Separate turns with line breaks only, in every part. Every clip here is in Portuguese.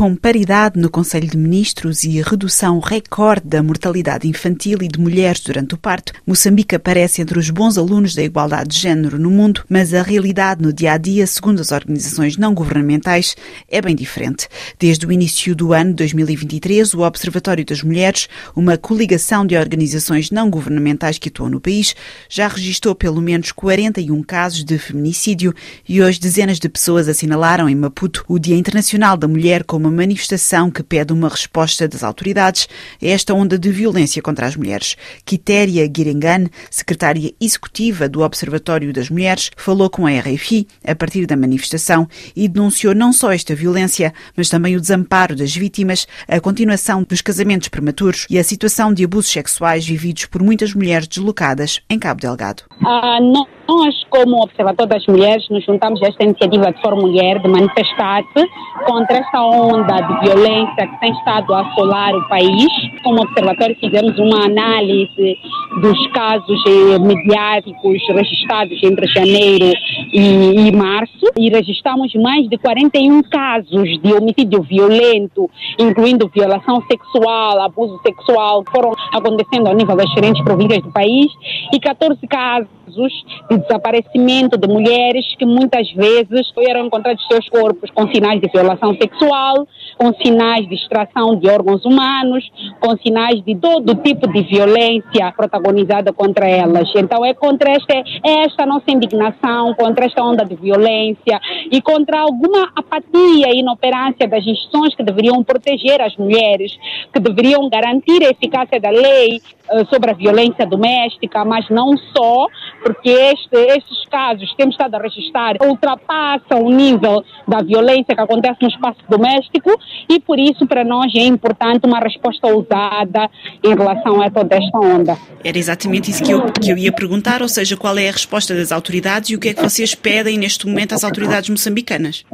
Com paridade no Conselho de Ministros e redução recorde da mortalidade infantil e de mulheres durante o parto, Moçambique aparece entre os bons alunos da igualdade de género no mundo, mas a realidade no dia a dia, segundo as organizações não governamentais, é bem diferente. Desde o início do ano 2023, o Observatório das Mulheres, uma coligação de organizações não governamentais que atuam no país, já registrou pelo menos 41 casos de feminicídio e hoje dezenas de pessoas assinalaram em Maputo o Dia Internacional da Mulher como uma manifestação que pede uma resposta das autoridades a esta onda de violência contra as mulheres. Quitéria Guirengan, secretária executiva do Observatório das Mulheres, falou com a RFI a partir da manifestação e denunciou não só esta violência, mas também o desamparo das vítimas, a continuação dos casamentos prematuros e a situação de abusos sexuais vividos por muitas mulheres deslocadas em Cabo Delgado.
Ah, nós, como Observatório das Mulheres, nos juntamos a esta iniciativa de For Mulher de manifestar-se contra esta onda de violência que tem estado a assolar o país. Como observatório fizemos uma análise dos casos eh, mediáticos registrados entre janeiro e, e março. E registramos mais de 41 casos de homicídio violento, incluindo violação sexual, abuso sexual, que foram acontecendo ao nível das diferentes províncias do país. E 14 casos de desaparecimento de mulheres que muitas vezes eram encontrados seus corpos com sinais de violação sexual, com sinais de extração de órgãos humanos, com sinais de todo tipo de violência protagonizada contra elas. Então é contra esta, é esta nossa indignação, contra esta onda de violência e contra alguma apatia e inoperância das instituições que deveriam proteger as mulheres, que deveriam garantir a eficácia da lei sobre a violência doméstica, mas não só, porque este, estes casos que temos estado a registrar ultrapassam o nível da violência que acontece no espaço doméstico e por isso para nós é importante uma resposta ousada em relação a toda esta onda.
Era exatamente isso que eu, que eu ia perguntar, ou seja, qual é a resposta das autoridades e o que é que vocês pedem neste momento às autoridades moçambicanas?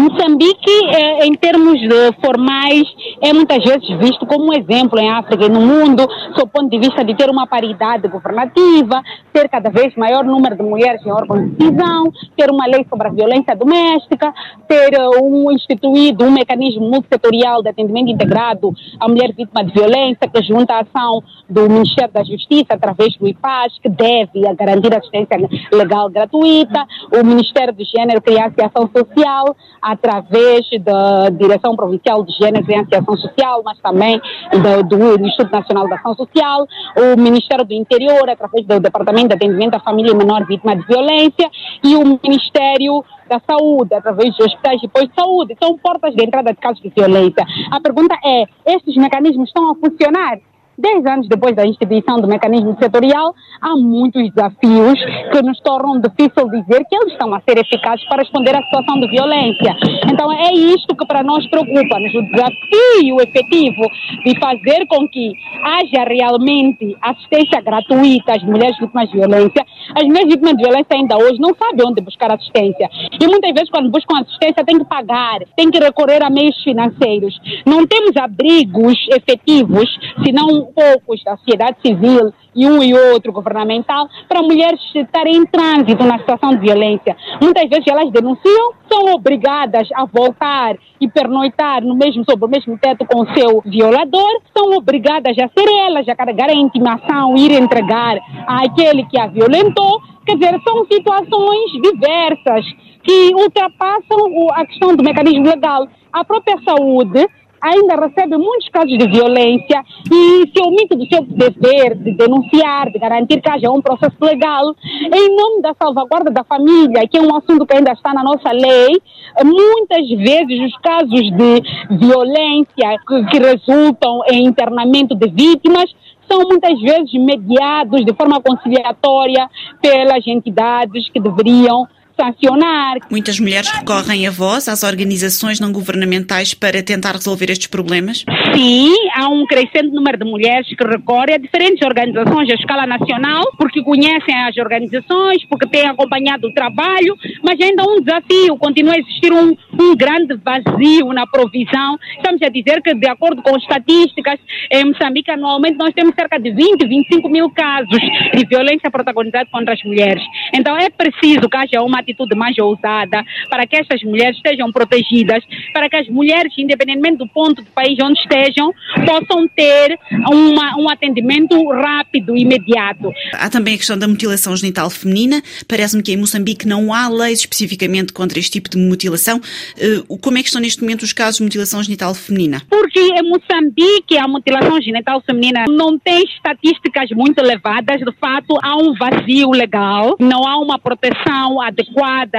Moçambique, eh, em termos formais, é muitas vezes visto como um exemplo em África e no mundo, sob o ponto de vista de ter uma paridade governativa, ter cada vez maior número de mulheres em órgãos de decisão, ter uma lei sobre a violência doméstica, ter eh, um instituído um mecanismo multissetorial de atendimento integrado à mulher vítima de violência, que junta a ação do Ministério da Justiça através do IPAS, que deve garantir assistência legal gratuita, o Ministério do Gênero criar a ação social através da Direção Provincial de Gênero e Ação Social, mas também do, do Instituto Nacional da Ação Social, o Ministério do Interior através do Departamento de Atendimento à Família Menor Vítima de Violência e o Ministério da Saúde, através de hospitais de de saúde. São portas de entrada de casos de violência. A pergunta é, estes mecanismos estão a funcionar? Dez anos depois da instituição do mecanismo setorial, há muitos desafios que nos tornam difícil dizer que eles estão a ser eficazes para responder à situação de violência. Então é isto que para nós preocupa-nos, o desafio efetivo de fazer com que haja realmente assistência gratuita às mulheres vítimas de violência. As mulheres vítimas de violência ainda hoje não sabem onde buscar assistência. E muitas vezes quando buscam assistência têm que pagar, têm que recorrer a meios financeiros. Não temos abrigos efetivos, senão poucos da sociedade civil e um e outro governamental para mulheres estarem em trânsito na situação de violência. Muitas vezes elas denunciam, são obrigadas a voltar e pernoitar no mesmo, sobre o mesmo teto com o seu violador, são obrigadas a ser elas a carregar a intimação, ir entregar àquele que a violentou. Quer dizer, são situações diversas que ultrapassam a questão do mecanismo legal. A própria saúde ainda recebe muitos casos de violência e se omite do seu dever de denunciar, de garantir que haja um processo legal, em nome da salvaguarda da família, que é um assunto que ainda está na nossa lei, muitas vezes os casos de violência que, que resultam em internamento de vítimas são muitas vezes mediados de forma conciliatória pelas entidades que deveriam sancionar.
Muitas mulheres recorrem a vós, às organizações não governamentais, para tentar resolver estes problemas?
Sim, há um crescente número de mulheres que recorrem a diferentes organizações à escala nacional, porque conhecem as organizações, porque têm acompanhado o trabalho, mas ainda há um desafio, continua a existir um, um grande vazio na provisão. Estamos a dizer que, de acordo com estatísticas, em Moçambique, anualmente nós temos cerca de 20, 25 mil casos de violência protagonizada contra as mulheres. Então é preciso que haja uma atitude mais ousada para que estas mulheres estejam protegidas, para que as mulheres, independentemente do ponto do país onde estejam, possam ter uma, um atendimento rápido, imediato.
Há também a questão da mutilação genital feminina. Parece-me que em Moçambique não há leis especificamente contra este tipo de mutilação. Eh, como é que estão neste momento os casos de mutilação genital feminina?
Porque em Moçambique a mutilação genital feminina não tem estatísticas muito elevadas. De fato, há um vazio legal, não há uma proteção adequada,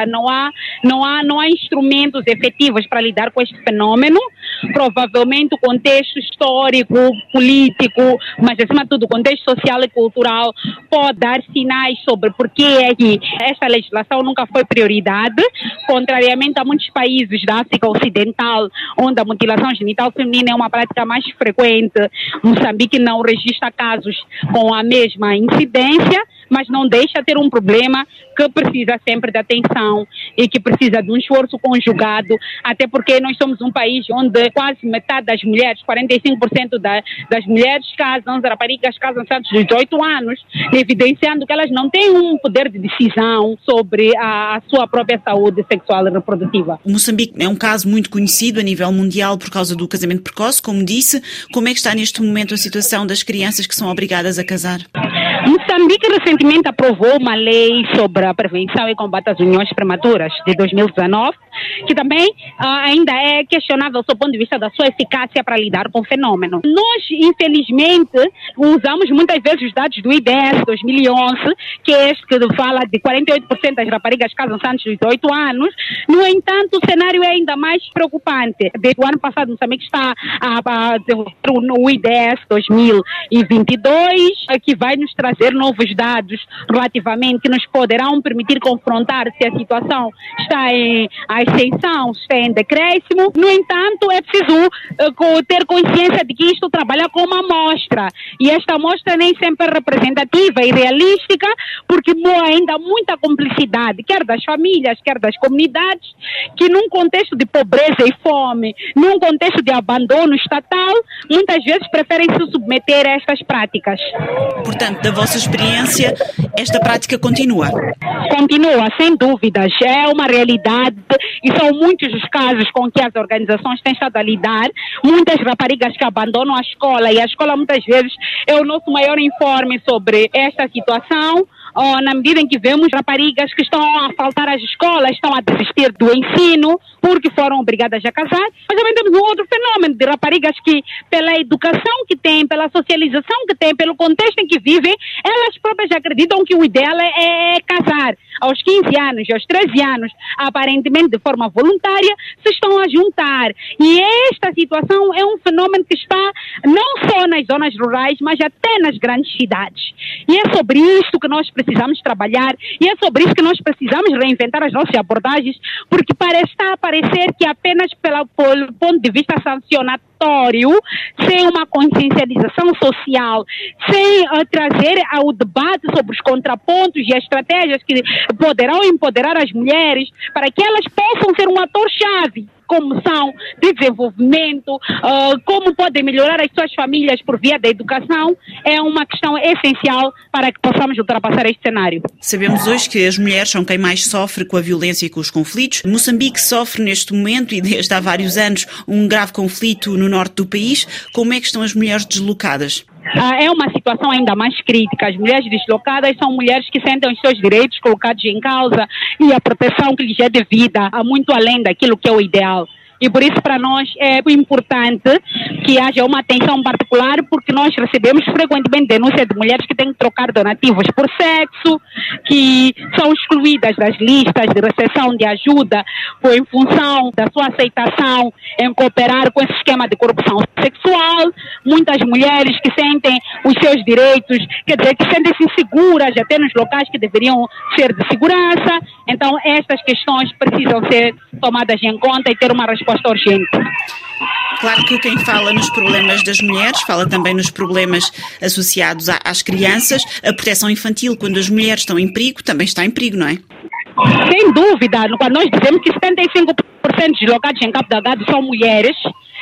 não há, não há, não há instrumentos efetivos para lidar com este fenômeno. Provavelmente o contexto histórico, político, mas acima de tudo o contexto social e cultural pode dar sinais sobre por que é que esta legislação nunca foi prioridade, contrariamente a muitos países da África Ocidental, onde a mutilação genital feminina é uma prática mais frequente. Moçambique não registra casos com a mesma incidência, mas não deixa ter um problema que precisa sempre de atenção e que precisa de um esforço conjugado, até porque nós somos um país onde quase metade das mulheres, 45% da, das mulheres casam, as raparigas casam antes dos 18 anos, evidenciando que elas não têm um poder de decisão sobre a, a sua própria saúde sexual e reprodutiva.
O Moçambique é um caso muito conhecido a nível mundial por causa do casamento precoce, como disse. Como é que está neste momento a situação das crianças que são obrigadas a casar?
Moçambique recentemente aprovou uma lei sobre a prevenção e combate às uniões prematuras de 2019, que também uh, ainda é questionável do ponto de vista da sua eficácia para lidar com o fenômeno. Nós, infelizmente, usamos muitas vezes os dados do IDS 2011, que é este que fala de 48% das raparigas casam-se antes dos 18 anos. No entanto, o cenário é ainda mais preocupante. Desde o ano passado, Moçambique está a, a, no IDS 2022, que vai nos trazer novos dados relativamente que nos poderão permitir confrontar se a situação está em ascensão, está em decréscimo. No entanto, é preciso uh, ter consciência de que isto trabalha com uma amostra e esta amostra nem sempre é representativa e realística porque há ainda muita complicidade, quer das famílias, quer das comunidades, que num contexto de pobreza e fome, num contexto de abandono estatal, muitas vezes preferem se submeter a estas práticas.
Portanto, da vossa experiência, esta prática continua?
Continua, sem dúvidas. É uma realidade e são muitos os casos com que as organizações têm estado a lidar. Muitas raparigas que abandonam a escola e a escola muitas vezes é o nosso maior informe sobre esta situação oh, na medida em que vemos raparigas que estão a faltar às escolas, estão a desistir do ensino porque foram obrigadas a casar, mas também temos um outro fenômeno de raparigas que, pela educação que têm, pela socialização que têm, pelo contexto em que vivem, elas próprias acreditam que o ideal é, é casar. Aos 15 anos, aos 13 anos, aparentemente de forma voluntária, se estão a juntar. E esta situação é um fenômeno que está não só nas zonas rurais, mas até nas grandes cidades. E é sobre isso que nós precisamos trabalhar. E é sobre isso que nós precisamos reinventar as nossas abordagens, porque parece estar a parecer que apenas pelo, pelo ponto de vista sancionatório, sem uma consciencialização social, sem uh, trazer ao debate sobre os contrapontos e as estratégias que poderão empoderar as mulheres para que elas possam ser um ator-chave como são de desenvolvimento, uh, como podem melhorar as suas famílias por via da educação, é uma questão essencial para que possamos ultrapassar este cenário.
Sabemos hoje que as mulheres são quem mais sofre com a violência e com os conflitos. Moçambique sofre neste momento e desde há vários anos um grave conflito no norte do país. Como é que estão as mulheres deslocadas?
Ah, é uma situação ainda mais crítica. As mulheres deslocadas são mulheres que sentem os seus direitos colocados em causa e a proteção que lhes é devida, muito além daquilo que é o ideal. E por isso, para nós, é importante que haja uma atenção particular, porque nós recebemos frequentemente denúncias de mulheres que têm que trocar donativos por sexo, que são excluídas das listas de recepção de ajuda por, em função da sua aceitação em cooperar com esse esquema de corrupção sexual. Muitas mulheres que sentem os seus direitos, quer dizer, que sentem-se inseguras até nos locais que deveriam ser de segurança. Então, estas questões precisam ser tomadas em conta e ter uma resposta resposta urgente.
Claro que quem fala nos problemas das mulheres fala também nos problemas associados às crianças. A proteção infantil, quando as mulheres estão em perigo, também está em perigo, não é?
Sem dúvida. Quando nós dizemos que 75% deslocados em Cabo Delgado são mulheres,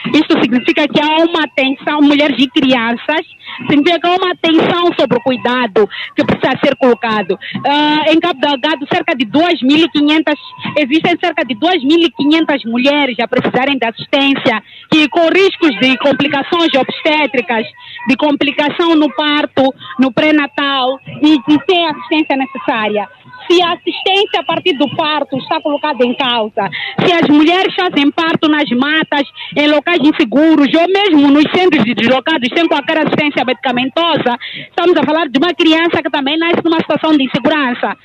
isso significa que há uma atenção, mulheres e crianças significa que há uma atenção sobre o cuidado que precisa ser colocado. Uh, em Cabo Delgado, cerca de 2.500, existem cerca de 2.500 mulheres a precisarem de assistência e com riscos de complicações obstétricas, de complicação no parto, no pré-natal e de sem assistência necessária se a assistência a partir do parto está colocada em causa, se as mulheres fazem parto nas matas, em locais inseguros, ou mesmo nos centros de deslocados sem qualquer assistência medicamentosa, estamos a falar de uma criança que também nasce numa situação de insegurança.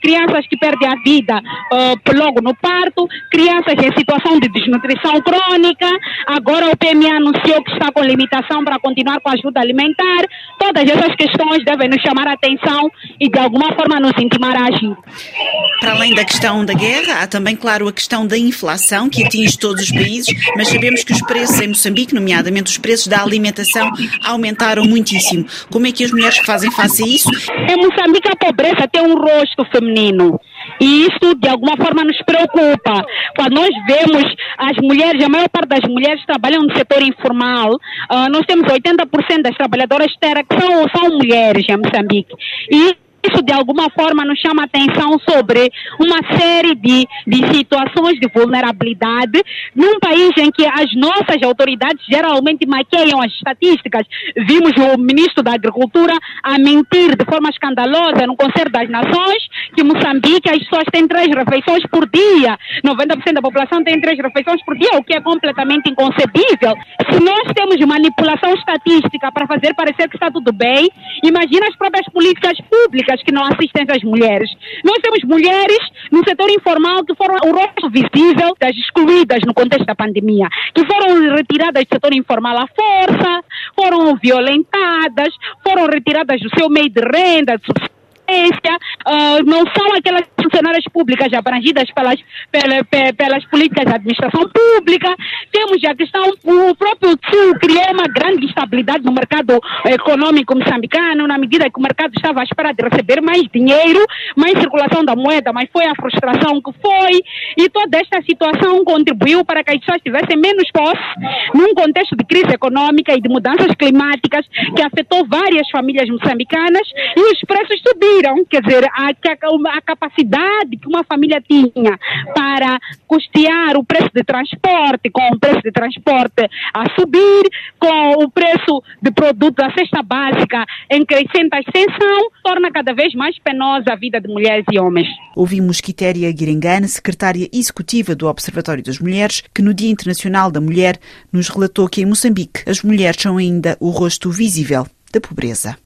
Crianças que perdem a vida uh, logo no parto, crianças em situação de desnutrição crônica, agora o PMA anunciou que está com limitação para continuar com a ajuda alimentar. Todas essas questões devem nos chamar a atenção e de alguma forma nos intimar a agir.
Para além da questão da guerra, há também, claro, a questão da inflação que atinge todos os países, mas sabemos que os preços em Moçambique, nomeadamente os preços da alimentação, aumentaram muitíssimo. Como é que as mulheres fazem face a isso?
Em Moçambique, a pobreza tem um rosto feminino. E isso, de alguma forma, nos preocupa. Quando nós vemos as mulheres, a maior parte das mulheres trabalham no setor informal, uh, nós temos 80% das trabalhadoras que são, são mulheres em Moçambique. E isso de alguma forma nos chama atenção sobre uma série de, de situações de vulnerabilidade num país em que as nossas autoridades geralmente maqueiam as estatísticas. Vimos o ministro da Agricultura a mentir de forma escandalosa no Conselho das Nações que Moçambique as pessoas têm três refeições por dia. 90% da população tem três refeições por dia, o que é completamente inconcebível. Se nós temos manipulação estatística para fazer parecer que está tudo bem, imagina as próprias políticas públicas que não assistem às mulheres. Nós temos mulheres no setor informal que foram o rosto visível das excluídas no contexto da pandemia, que foram retiradas do setor informal à força, foram violentadas, foram retiradas do seu meio de renda, de uh, não são aquelas funcionárias públicas abrangidas pelas, pelas, pelas políticas de administração pública. Temos a questão, o próprio Sul criou uma grande instabilidade no mercado econômico moçambicano, na medida que o mercado estava à espera de receber mais dinheiro, mais circulação da moeda, mas foi a frustração que foi. E toda esta situação contribuiu para que as pessoas tivessem menos posse num contexto de crise econômica e de mudanças climáticas que afetou várias famílias moçambicanas e os preços subiram quer dizer, a, a, a capacidade que uma família tinha para custear o preço de transporte, com o preço de transporte a subir, com o preço de produtos da cesta básica em crescente ascensão, torna cada vez mais penosa a vida de mulheres e homens.
Ouvimos Quitéria Guiringane, secretária executiva do Observatório das Mulheres, que no Dia Internacional da Mulher nos relatou que em Moçambique as mulheres são ainda o rosto visível da pobreza.